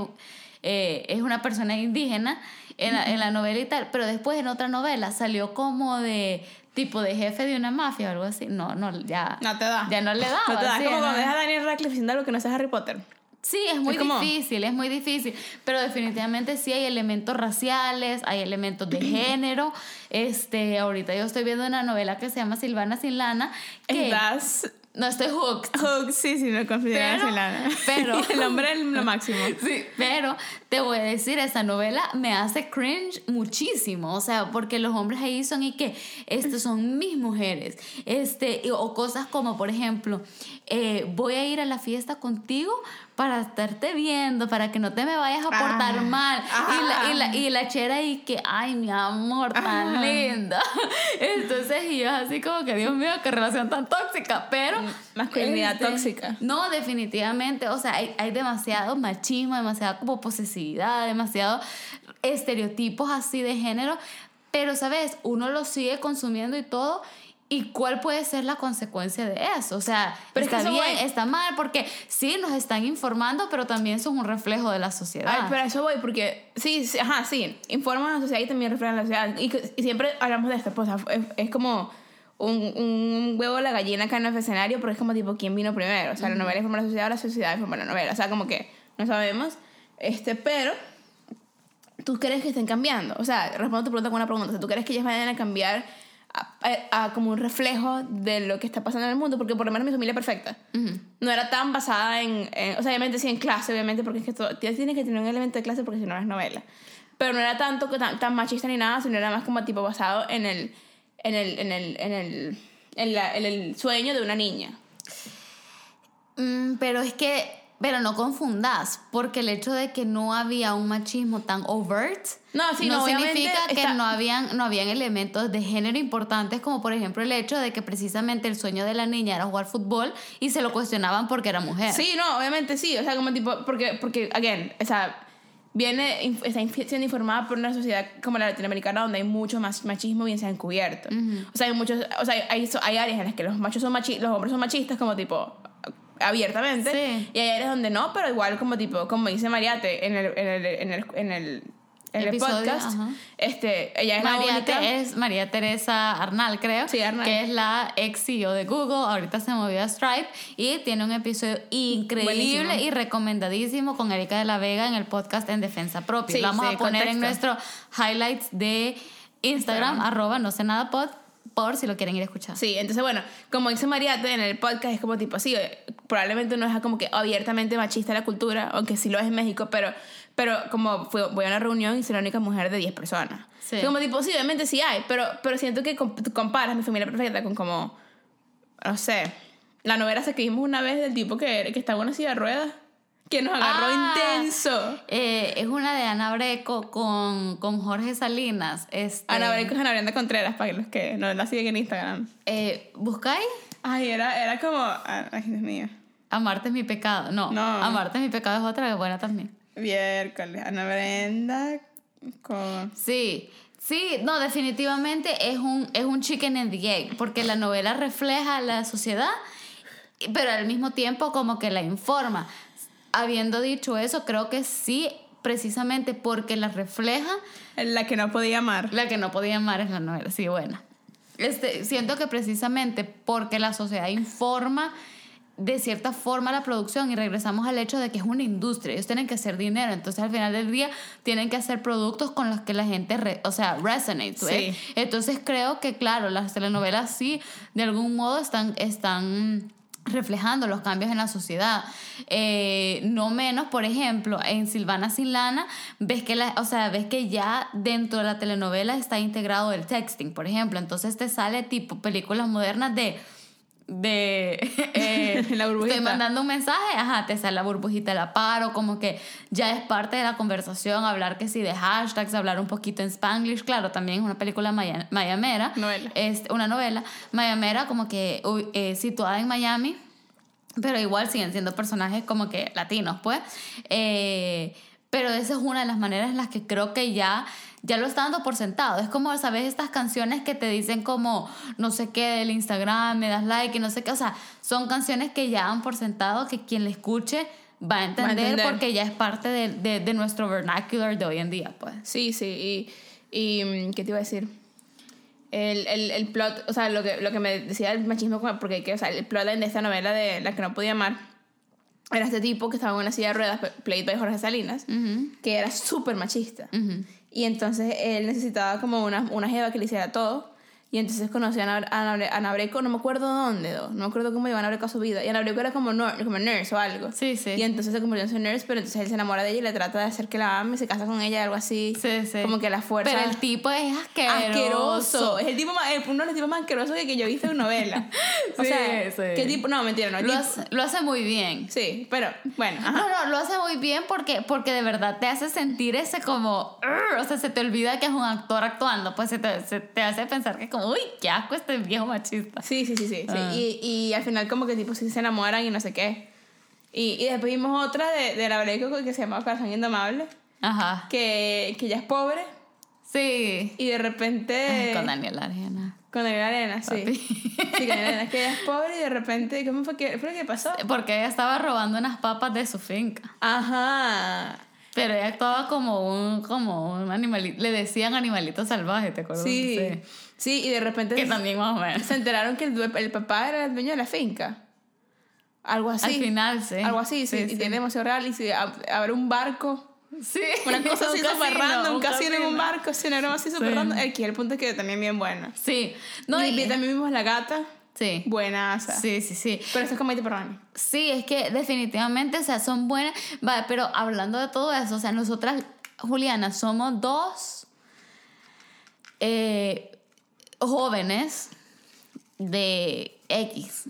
eh, es una persona indígena en la, en la novela y tal, pero después en otra novela salió como de tipo de jefe de una mafia o algo así. No, no, ya. No te da. Ya no le da. No te da. Es como cuando ¿no? dejas a Daniel Radcliffe diciendo algo que no sea Harry Potter. Sí, es muy Es como- difícil, es muy difícil, pero definitivamente sí hay elementos raciales, hay elementos de género. Este, ahorita yo estoy viendo una novela que se llama Silvana sin lana, que Estás no estoy hooked. Hook, sí, sí, no consideras Pero- Lana. pero- el hombre es lo máximo. Sí, pero te voy a decir, esta novela me hace cringe muchísimo, o sea, porque los hombres ahí son y que, estas son mis mujeres, este, o cosas como, por ejemplo, eh, voy a ir a la fiesta contigo para estarte viendo, para que no te me vayas a portar Ah, mal. Y la, y, la, y la chera y que, ay, mi amor, tan Ah. linda. Entonces, y yo así como que, Dios mío, qué relación tan tóxica, pero... Masculinidad este, tóxica. no, definitivamente. O sea, hay, hay demasiado machismo, demasiada como posesividad, demasiado estereotipos así de género. Pero, ¿sabes? Uno lo sigue consumiendo y todo. ¿Y cuál puede ser la consecuencia de eso? O sea, Pero es que está bien, voy. está mal, porque sí nos están informando, pero también son un reflejo de la sociedad. Ay, pero a eso voy, porque sí, sí, ajá, sí, informan a la sociedad y también reflejan la sociedad. Y, y siempre hablamos de esto, pues, o sea, es, es como un, un huevo a la gallina acá en el escenario, porque es como tipo, ¿quién vino primero? O sea, la novela informa a la sociedad, o la sociedad informa a la novela. O sea, como que no sabemos, este, pero ¿tú crees que estén cambiando? O sea, respondo a tu pregunta con una pregunta. O sea, ¿tú crees que ellas vayan a cambiar a, a- a como un reflejo de lo que está pasando en el mundo? Porque por lo menos mi familia perfecta no era tan basada en, en- O sea, obviamente sí en clase, obviamente, porque es que todo, tienes que tener un elemento de clase porque si no es novela. Pero no era tanto tan, tan machista ni nada, sino era más como tipo basado en el... En el, en el, en el, en la- en el sueño de una niña. Mm, pero es que, pero no confundas, porque el hecho de que no había un machismo tan overt No, sí, no, significa que está- no habían, no habían elementos de género importantes, como por ejemplo el hecho de que precisamente el sueño de la niña era jugar fútbol y se lo cuestionaban porque era mujer. Sí, no, obviamente sí. O sea, como tipo, porque, porque again, o sea, viene, está siendo informada por una sociedad como la latinoamericana donde hay mucho más machismo bien sea encubierto. O sea, hay muchos, o sea, hay, hay áreas en las que los machos son machi los hombres son machistas como tipo abiertamente Sí. y hay áreas donde no, pero igual como tipo, como dice Mariate en el, en el, en el, en el, en el Episodio, podcast, ajá. este, ella es la María, Te- es María Teresa Arnal, creo. Sí, Arnal. Que es la ex CEO de Google. Ahorita se movió a Stripe. Y tiene un episodio increíble Buenísimo. y recomendadísimo con Erika de la Vega en el podcast En Defensa Propia. Sí, Lo vamos sí, a poner en nuestro highlights de Instagram, Instagram. arroba no sé nada pod, por si lo quieren ir a escuchar. Sí, entonces bueno, como dice Mariate en el podcast, es como tipo, sí, eh, probablemente no es como que abiertamente machista la cultura, aunque sí lo es en México, pero, pero como fue, voy a una reunión y soy la única mujer de 10 personas. Sí. Como tipo, sí, obviamente sí hay, pero, pero siento que comparas mi familia perfecta con como, no sé, la novela que vimos una vez del tipo que, que estaba en una silla de ruedas, que nos agarró Ah. intenso. Eh, es una de Ana Breco con, con Jorge Salinas. Este, Ana Breco es Ana Brenda Contreras, para los que no la siguen en Instagram. eh, ¿Buscáis? Ay, era, era como, ay, Dios mío. Amarte es mi pecado. No, No. Amarte es mi pecado es otra que buena también. Miércoles, Ana Brenda con... Sí, sí, no, definitivamente es un, es un chicken and the egg, porque la novela refleja la sociedad, pero al mismo tiempo como que la informa. Habiendo dicho eso, creo que sí precisamente porque la refleja. La que no podía amar. La que no podía amar es la novela, sí, buena. Este, siento que precisamente porque la sociedad informa de cierta forma la producción y regresamos al hecho de que es una industria, ellos tienen que hacer dinero, entonces al final del día tienen que hacer productos con los que la gente, o sea, resonate. Sí. Entonces creo que claro, las telenovelas sí, de algún modo están, están reflejando los cambios en la sociedad. Eh, no menos, por ejemplo, en Silvana Silana, ves que, la, o sea, ves que ya dentro de la telenovela está integrado el texting, por ejemplo. Entonces te sale tipo películas modernas de de eh, la burbujita. estoy mandando un mensaje, ajá, te sale la burbujita la paro, como que ya es parte de la conversación, hablar que sí de hashtags, hablar un poquito en spanglish, claro, también es una película mayamera, novela. Es una novela mayamera como que eh, situada en Miami, pero igual siguen siendo personajes como que latinos, pues. Eh, pero esa es una de las maneras en las que creo que ya ya lo está dando por sentado. Es como, ¿sabes? Estas canciones que te dicen como, no sé qué, del Instagram, me das like y no sé qué. O sea, son canciones que ya han por sentado que quien le escuche va a entender, porque ya es parte de, de, nuestro vernacular de hoy en día, pues. Sí, sí. Y, y ¿qué te iba a decir? El, el, el, plot, o sea, lo que, lo que me decía el machismo, porque o sea, el plot de esta novela de La que no podía amar era este tipo que estaba en una silla de ruedas, played by Jorge Salinas, que era súper machista. Y entonces él necesitaba como una, una jeva que le hiciera todo. Y entonces conocí a Ana, Breco, no me acuerdo dónde, no me acuerdo cómo iba Ana Breco a su vida. Y Ana Breco era como, como nurse o algo. Sí, sí. Y entonces se convirtió en su nurse, pero entonces él se enamora de ella y le trata de hacer que la ame, se casa con ella, algo así. Sí, sí. Como que la fuerza. Pero el tipo es asqueroso. Asqueroso. Es el tipo más, uno de los tipos más asquerosos que, yo he visto en novela. o sea, sí. ¿qué tipo? No, mentira, no. Lo, hace, lo hace muy bien. Sí, pero bueno. No, no, lo hace muy bien porque, porque de verdad te hace sentir ese como. o sea, se te olvida que es un actor actuando. Pues se te, se te hace pensar que como, uy, qué asco este viejo machista. Sí, sí, sí, sí. Ah. Y, y, al final como que tipo sí se enamoran y no sé qué. Y, y después vimos otra de, de la Breco que se llama Corazón Indomable. Ajá. Que, que ya es pobre. Sí. Y de repente... con Daniel Arena. Con Daniel Arena, sí. Sí, con Daniel Arena. Que ella es pobre y de repente... ¿Cómo fue que, fue que pasó? Porque ella estaba robando unas papas de su finca. Ajá. Pero ella actuaba como un, como un animalito. Le decían animalito salvaje, ¿te acuerdas? Sí. sí. Y de repente. Que también más o menos. Se enteraron que el, el, papá era el dueño de la finca. Algo así. Al final, sí. Algo así, sí. y tiene demasiado real. Y si abre un barco. Sí. Una cosa así súper random. Un casino en un barco. Sí, no, así súper random. Aquí el punto es que también bien buena. Sí. No, y, y también vimos la gata. Sí. Buenas. Sí, sí, sí. Pero eso es como mí. Sí, es que definitivamente, o sea, son buenas. Vale, pero hablando de todo eso, o sea, nosotras, Juliana, somos dos eh, jóvenes de X,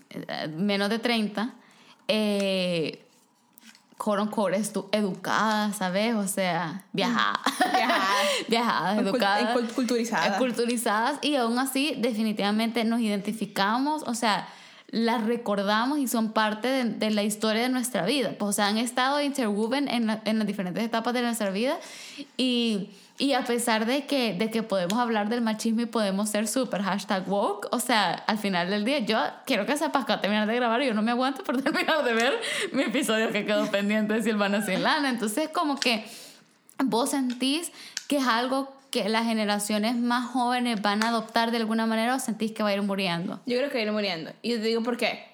menos de 30, eh, quote educadas, ¿sabes? O sea, viajadas. Viajadas. viajadas, educadas. Culturizadas. Culturizadas. Y aún así, definitivamente nos identificamos, o sea, las recordamos y son parte de, la historia de nuestra vida. Pues, o sea, han estado interwoven en, en las diferentes etapas de nuestra vida y y a pesar de que, de que podemos hablar del machismo y podemos ser super hashtag woke, o sea, al final del día, yo quiero que sepas que a terminar de grabar y yo no me aguanto por terminar de ver mi episodio que quedó pendiente de Silvana Sin Lana. Entonces, como que vos sentís que es algo que las generaciones más jóvenes van a adoptar de alguna manera o sentís que va a ir muriendo? Yo creo que va a ir muriendo. Y te digo por qué.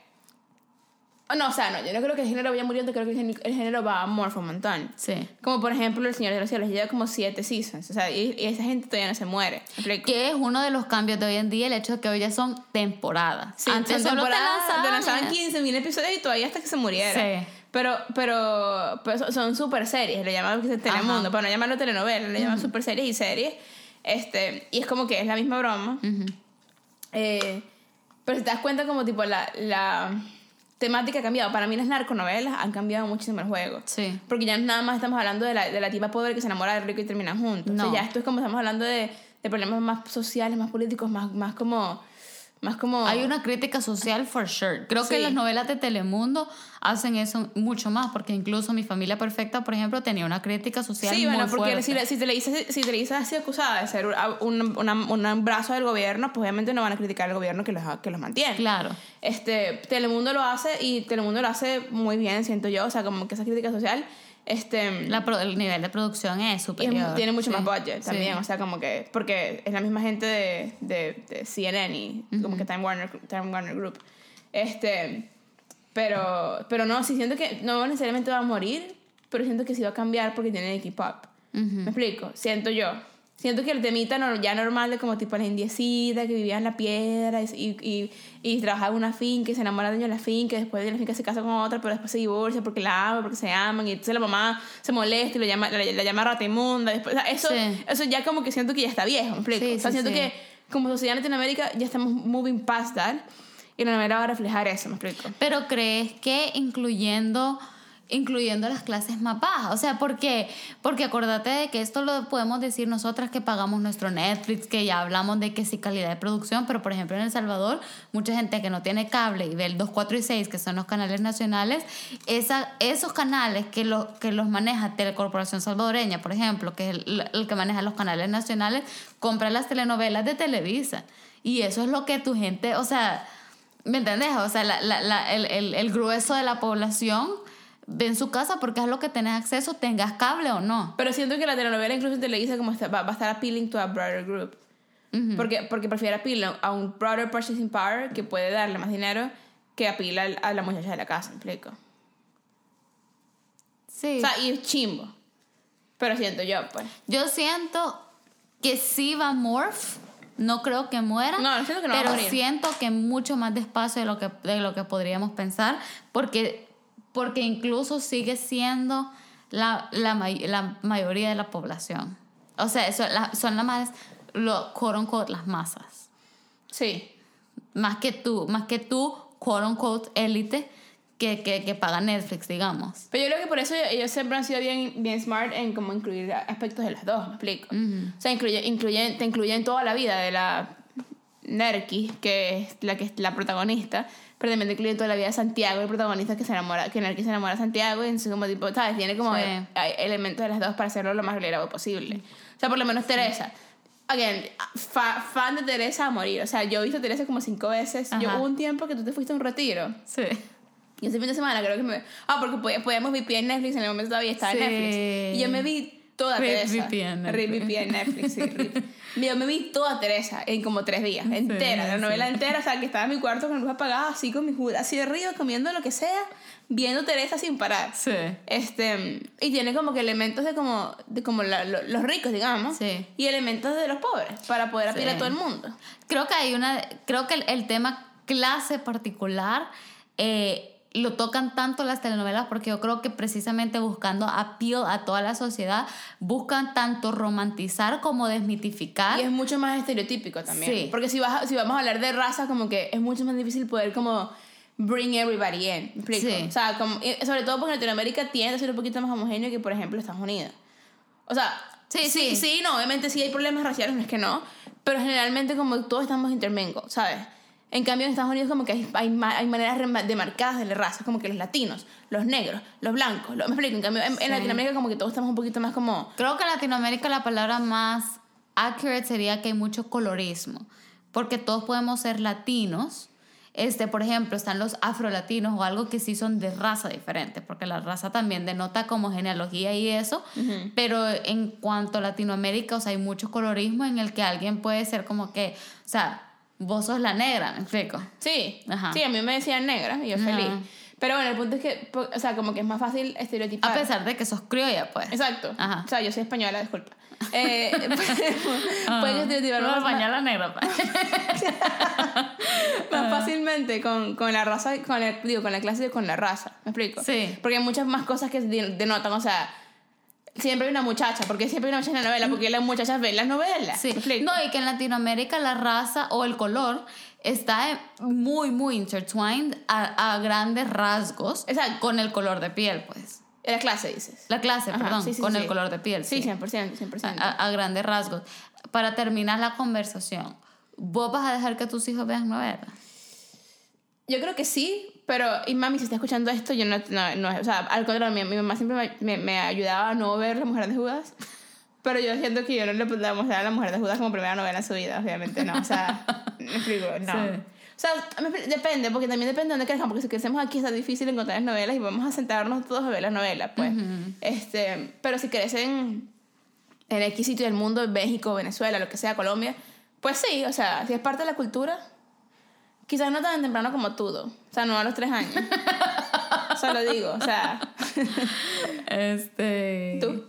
Oh, no, o sea, no, yo no creo que el género vaya muriendo, creo que el género va a morfar un montón. Sí. Como por ejemplo El Señor de los Cielos, lleva como siete seasons, o sea, y, esa gente todavía no se muere. Que es uno de los cambios de hoy en día, el hecho de que hoy ya son temporadas. Sí, Antes son temporadas, te lanzaban, 15.000 episodios y todavía hasta que se muriera. Sí. Pero, pero, pero son super series, le llaman Telemundo, para no llamarlo telenovela, le llaman super series y series. Este, y es como que es la misma broma. eh, pero si te das cuenta como tipo la, la temática ha cambiado. Para mí las narconovelas han cambiado muchísimo el juego. Sí. Porque ya nada más estamos hablando de la, de la tipa pobre que se enamora de rico y terminan juntos. No. O sea, ya esto es como estamos hablando de, de problemas más sociales, más políticos, más, más como más como... Hay una crítica social for sure. Creo que las novelas de Telemundo hacen eso mucho más, porque incluso Mi Familia Perfecta, por ejemplo, tenía una crítica social sí, bueno, porque Si, si, te le dices, si te le dices así acusada de ser un, un, un brazo del gobierno, pues obviamente no van a criticar al gobierno que los, que los mantiene. Claro. Este, Telemundo lo hace y Telemundo lo hace muy bien, siento yo. O sea, como que esa crítica social. Este, La pro- el nivel de producción es y es- superior. tiene mucho Sí. más budget Sí. también, o sea, como que, porque es la misma gente de, de, de CNN y como que Time Warner, Time Warner Group. Este, pero, pero no, sí siento que no necesariamente va a morir, pero siento que sí va a cambiar porque tiene que keep up. ¿Me explico? Siento yo. Siento que el temita no- ya normal de como tipo la indiecita que vivía en la piedra y, y, y trabajaba en una finca y se enamora de ella de la finca y después de la finca se casa con otra pero después se divorcia porque la ama, porque se aman y entonces la mamá se molesta y lo llama, la, la llama rata inmunda después, o sea, eso, Sí. eso ya como que siento que ya está viejo, ¿me explico? Sí, o sea, sí, siento que como sociedad en Latinoamérica ya estamos moving past that y la novela va a reflejar eso, ¿me explico? Pero crees que incluyendo incluyendo las clases más bajas, o sea, porque porque acordate de que esto lo podemos decir nosotras que pagamos nuestro Netflix, que ya hablamos de que sí calidad de producción, pero por ejemplo en El Salvador, mucha gente que no tiene cable y ve el 2, 4 y 6, que son los canales nacionales, esa, esos canales que, lo, que los maneja Telecorporación Salvadoreña, por ejemplo, que es el, que maneja los canales nacionales, compra las telenovelas de Televisa. Y eso es lo que tu gente, o sea, ¿Me entendés? O sea, la- la- la- el, el- el grueso de la población en su casa porque es lo que tenés acceso, tengas cable o no. Pero siento que la telenovela incluso en Televisa como está- va, va a estar appealing to a broader group. porque, porque prefiere appeal a un broader purchasing power que puede darle más dinero que apila a la muchacha de la casa, ¿me explico? Sí. O sea, y es chimbo. Pero siento yo, pues. Yo siento que sí va morph. No creo que muera. No, siento que no va a pero morir. siento que mucho más despacio de lo que, de lo que podríamos pensar. Porque, porque incluso sigue siendo la, la, may- la mayoría de la población. O sea, eso, la- son las más, lo, quote unquote, las masas. Sí. Más que tú, más que tú, quote unquote, élite, que, que, que paga Netflix, digamos. Pero yo creo que por eso ellos siempre han sido bien, bien smart en como incluir aspectos de las dos, ¿me explico? O sea, incluye, incluyen, te incluyen toda la vida de la Nerky, que es la que es la protagonista, pero también incluyen toda la vida de Santiago, el protagonista que se enamora, que Nerky se enamora de Santiago, y entonces como tipo, ¿sabes? Tiene como Sí. hay elementos de las dos para hacerlo lo más relatable posible. O sea, por lo menos Teresa. Again, fa- fan de Teresa a morir. O sea, yo he visto a Teresa como cinco veces. Yo Ajá. hubo un tiempo que tú te fuiste a un retiro. Sí. Y ese fin de semana creo que me... Ah, porque pod- podíamos VPN Netflix, en el momento todavía estaba en Sí. Netflix. Y yo me vi toda Rip Teresa. VPN Rip Netflix. VPN Netflix, sí, rip. Yo me vi toda Teresa en como tres días, entera, la sí. novela entera, o sea, que estaba en mi cuarto con luz apagada, así con mi juda, así de arriba, comiendo lo que sea, viendo Teresa sin parar. Sí. Este, y tiene como que elementos de como, de como la- lo- los ricos, digamos, Sí. y elementos de los pobres, para poder apilar Sí. a todo el mundo. Creo que hay una. Creo que el, el tema clase particular eh, lo tocan tanto las telenovelas porque yo creo que precisamente buscando appeal a toda la sociedad buscan tanto romantizar como desmitificar. Y es mucho más estereotípico también. Sí. Porque si, vas, si vamos a hablar de raza, como que es mucho más difícil poder como bring everybody in. Sí. O sea, como, sobre todo porque Latinoamérica tiende a ser un poquito más homogéneo que, por ejemplo, Estados Unidos. O sea, Sí, sí, sí. sí, no, obviamente sí hay problemas raciales, no es que no, pero generalmente como todos estamos intermingos, ¿sabes? En cambio, en Estados Unidos como que hay, hay, hay maneras demarcadas de la raza, como que los latinos, los negros, los blancos, lo- me explico, en cambio, en, en Sí. Latinoamérica como que todos estamos un poquito más como... Creo que en Latinoamérica la palabra más accurate sería que hay mucho colorismo, porque todos podemos ser latinos. Este, por ejemplo, están los afrolatinos o algo que sí son de raza diferente, porque la raza también denota como genealogía y eso, pero en cuanto a Latinoamérica, o sea, hay mucho colorismo en el que alguien puede ser como que, o sea, vos sos la negra, ¿me explico? Sí, Ajá. sí, a mí me decían negra y yo Ajá. feliz. Pero bueno, el punto es que, o sea, como que es más fácil A estereotipar. pesar de que sos criolla, pues. Exacto. Ajá. O sea, yo soy española, disculpa. Eh, pueden estereotipar No, más, española negra, pues. más fácilmente con, con la raza, con la, digo, con la clase y con la raza. ¿Me explico? Sí. Porque hay muchas más cosas que de- denotan, o sea, siempre hay una muchacha, porque siempre hay una muchacha en la novela, porque las muchachas ven las novelas. Sí. No, y que en Latinoamérica la raza o el color está muy, muy intertwined a, a grandes rasgos Exacto. con el color de piel, pues. La clase dices. La clase, Ajá, perdón, sí, sí, con sí. el color de piel. Sí, Sí, 100%, 100%. A, a grandes rasgos. Para terminar la conversación, ¿vos vas a dejar que tus hijos vean novelas? Yo creo que sí, pero, y mami, si está escuchando esto, yo no, no, no o sea, al contrario, mi, mi mamá siempre me, me, me ayudaba a no ver La Mujer de Judas, pero yo siento que yo no le podía mostrar a La Mujer de Judas como primera novela en su vida, obviamente no, o sea, me explico, no. Sí. O sea, depende, porque también depende de dónde crezcan, porque si crecemos aquí está difícil encontrar las novelas y vamos a sentarnos todos a ver las novelas, pues. este, pero si crecen en X sitio del mundo, México, Venezuela, lo que sea, Colombia, pues sí, o sea, si es parte de la cultura, quizás no tan temprano como todo. O sea, no a los tres años. Solo digo, o sea, Este. tú.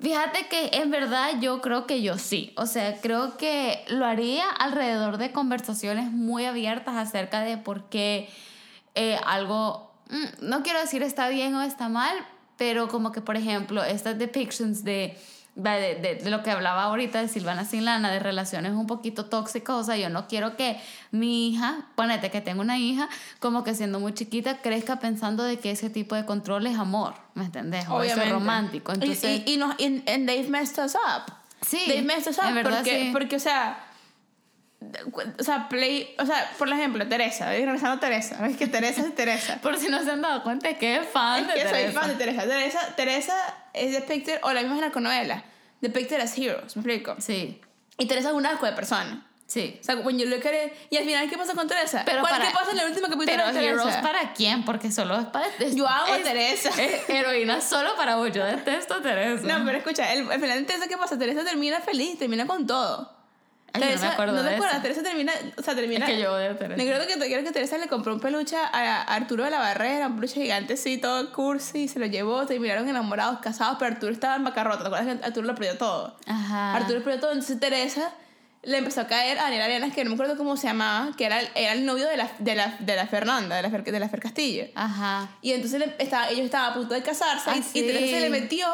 Fíjate que en verdad yo creo que yo sí. O sea, creo que lo haría alrededor de conversaciones muy abiertas acerca de por qué eh, algo, mm, no quiero decir está bien o está mal, pero como que, por ejemplo, estas depictions de, de, de- de lo que hablaba ahorita de Silvana Sin Lana, de relaciones un poquito tóxicas. O sea, yo no quiero que mi hija, ponete que tengo una hija, como que siendo muy chiquita, crezca pensando de que ese tipo de control es amor, ¿me entendés? O eso es Obviamente. romántico. Entonces, y, y, nos, y, and they've messed us up. Sí, They've messed us up en verdad porque, sí. porque, o sea, o sea, play, o sea, por ejemplo, Teresa, regresando a Teresa, ves que Teresa es Teresa. por si no se han dado cuenta, es que es fan Es de que soy Teresa. fan de Teresa. Teresa. Teresa es depicted, o la misma narconovela, depicted as heroes, ¿me explico? Sí, Y Teresa es un asco de persona. sí. O sea, when you look at it, y al final, ¿qué pasa con Teresa? Pero ¿Cuál- para- ¿Qué pasa en el último capítulo Pero de Teresa? Heroes para quién? Porque solo es para... es- Yo amo a es- Teresa. es heroína solo para vos. Yo detesto a Teresa. No, pero escucha, el, al final de Teresa, ¿qué pasa? Teresa termina feliz, termina con todo. Ay, yo no me Teresa, acuerdo ¿no de acuerdas? eso. Teresa termina, o sea, termina... Es que yo odio a Teresa. Me creo que, creo que Teresa le compró un peluche a, Arturo de la Barrera, un peluche gigante así, todo cursi, se lo llevó, terminaron enamorados, casados, pero Arturo estaba en bancarrota, ¿te acuerdas que Arturo lo perdió todo? Ajá. Arturo perdió todo, entonces Teresa le empezó a caer a Daniel Arenas, que no me acuerdo cómo se llamaba, que era, el- era el novio de la, de la, de la Fernanda, de la, Fer, de la Fer Castillo. Ajá. Y entonces le- estaba, ellos estaban a punto de casarse Ah, y, sí. y Teresa se le metió.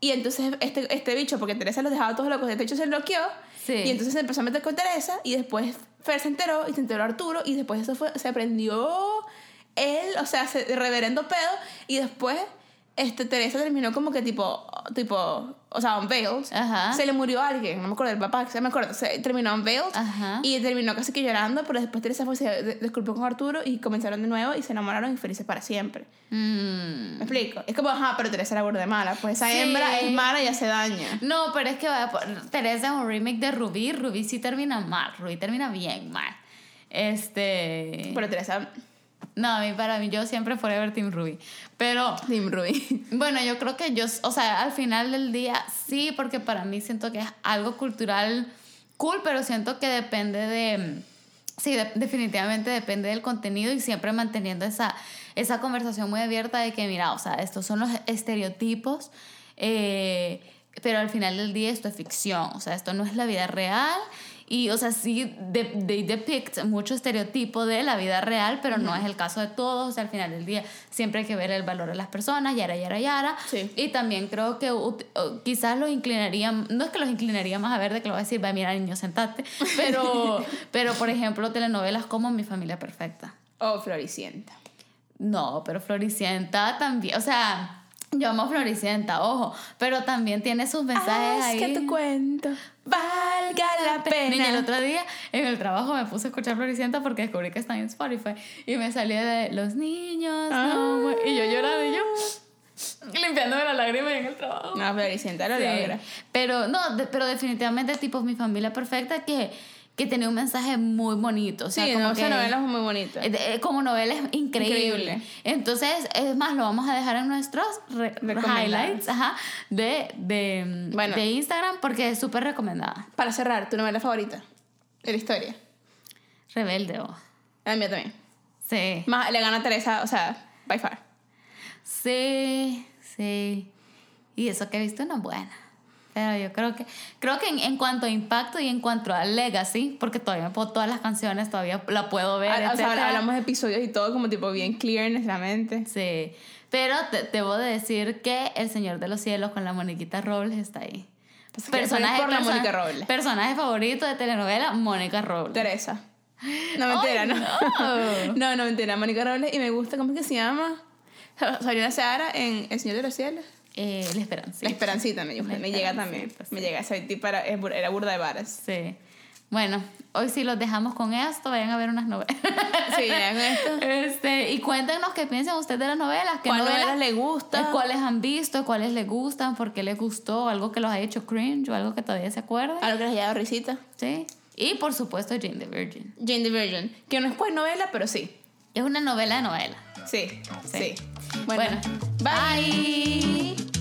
Y entonces este, este bicho, porque Teresa los dejaba todos locos, este bicho se bloqueó. Y entonces se empezó a meter con Teresa y después Fer se enteró y se enteró Arturo y después eso fue, se aprendió él, o sea, se, reverendo pedo y después este, Teresa terminó como que tipo, tipo, o sea, unveiled. Ajá. Se le murió a alguien, no me acuerdo del papá, se me acuerdo, se terminó unveiled Ajá. y terminó casi que llorando, pero después Teresa fue, se disculpó con Arturo y comenzaron de nuevo y se enamoraron y felices para siempre. Mm. ¿Me explico? Es como, ajá, pero Teresa era burda de mala. Pues esa Sí. hembra es mala y hace daño. No, pero es que Teresa es un remake de Rubí. Rubí sí termina mal. Rubí termina bien mal. Este. Pero Teresa, No, a mí, para mí, yo siempre forever Team Ruby. Pero Team Ruby. Bueno, yo creo que yo, o sea, al final del día sí, porque para mí siento que es algo cultural cool, pero siento que depende de, sí, de- definitivamente depende del contenido y siempre manteniendo esa, esa conversación muy abierta de que, mira, o sea, estos son los estereotipos, eh, pero al final del día esto es ficción, o sea, esto no es la vida real. Y, o sea, sí, de, de depict mucho estereotipo de la vida real, pero no es el caso de todos. O sea, al final del día siempre hay que ver el valor de las personas, yara, yara, yara. Sí. Y también creo que quizás los inclinaría, no es que los inclinaría más a ver de que lo voy a decir, va, mira, niño, sentate. Pero, pero, por ejemplo, telenovelas como Mi Familia Perfecta. O Floricienta. No, pero Floricienta también, o sea, yo amo Floricienta, ojo, pero también tiene sus mensajes Haz ahí. que tu cuento valga la pena. Niña, el otro día en el trabajo me puse a escuchar Floricienta porque descubrí que está en Spotify y me salía de los niños, no, mu-", y yo lloraba y yo limpiándome la lágrima en el trabajo. No, Floricienta lo Sí. logra. Pero no, de- pero definitivamente tipo Mi Familia Perfecta que, que tenía un mensaje muy bonito. O sea, sí, como no, que, esa novela es muy bonita. eh, como novela es increíble. Increíble. Entonces, es más, lo vamos a dejar en nuestros highlights ajá, de, de, Bueno. de Instagram porque es súper recomendada. Para cerrar, tu novela favorita de la historia. Rebelde, oh. La mía también. Sí. Más, le gana a Teresa, o sea, by far. Sí, sí. Y eso que he visto no es buena. Pero yo creo que creo que en, en cuanto a impacto y en cuanto a legacy, porque todavía puedo todas las canciones, todavía la puedo ver, Ah, o sea, etcétera. hablamos de episodios y todo como tipo bien clear en nuestra mente. Sí. Pero te, debo de decir que El Señor de los Cielos con la Moniquita Robles está ahí. Pues fue por la perso- Mónica Robles. Personaje favorito de telenovela, Mónica Robles. Teresa. No, mentira, no. no. no, no, mentira. Mónica Robles. Y me gusta, ¿cómo es que se llama? Sabrina Seara en El Señor de los Cielos. Eh, la Esperanza. La Esperancita me, La me llega también. Esperancita, sí. Me llega. Esa tipa era, era burda de varas. Sí. Bueno, hoy sí los dejamos con esto. Vayan a ver unas novelas. Sí, ya con esto. Este, y cuéntenos qué piensan ustedes de las novelas. ¿Qué ¿Cuál novelas, novela le gusta? eh, ¿Cuáles han visto? ¿Cuáles les gustan? ¿Por qué les gustó? ¿Algo que los ha hecho cringe o algo que todavía se acuerdan? Algo que les haya dado risita. Sí. Y por supuesto Jane the Virgin. Jane the Virgin, que no es pues novela, pero sí. Es una novela de novela. Sí, sí. Bueno, bye. bye.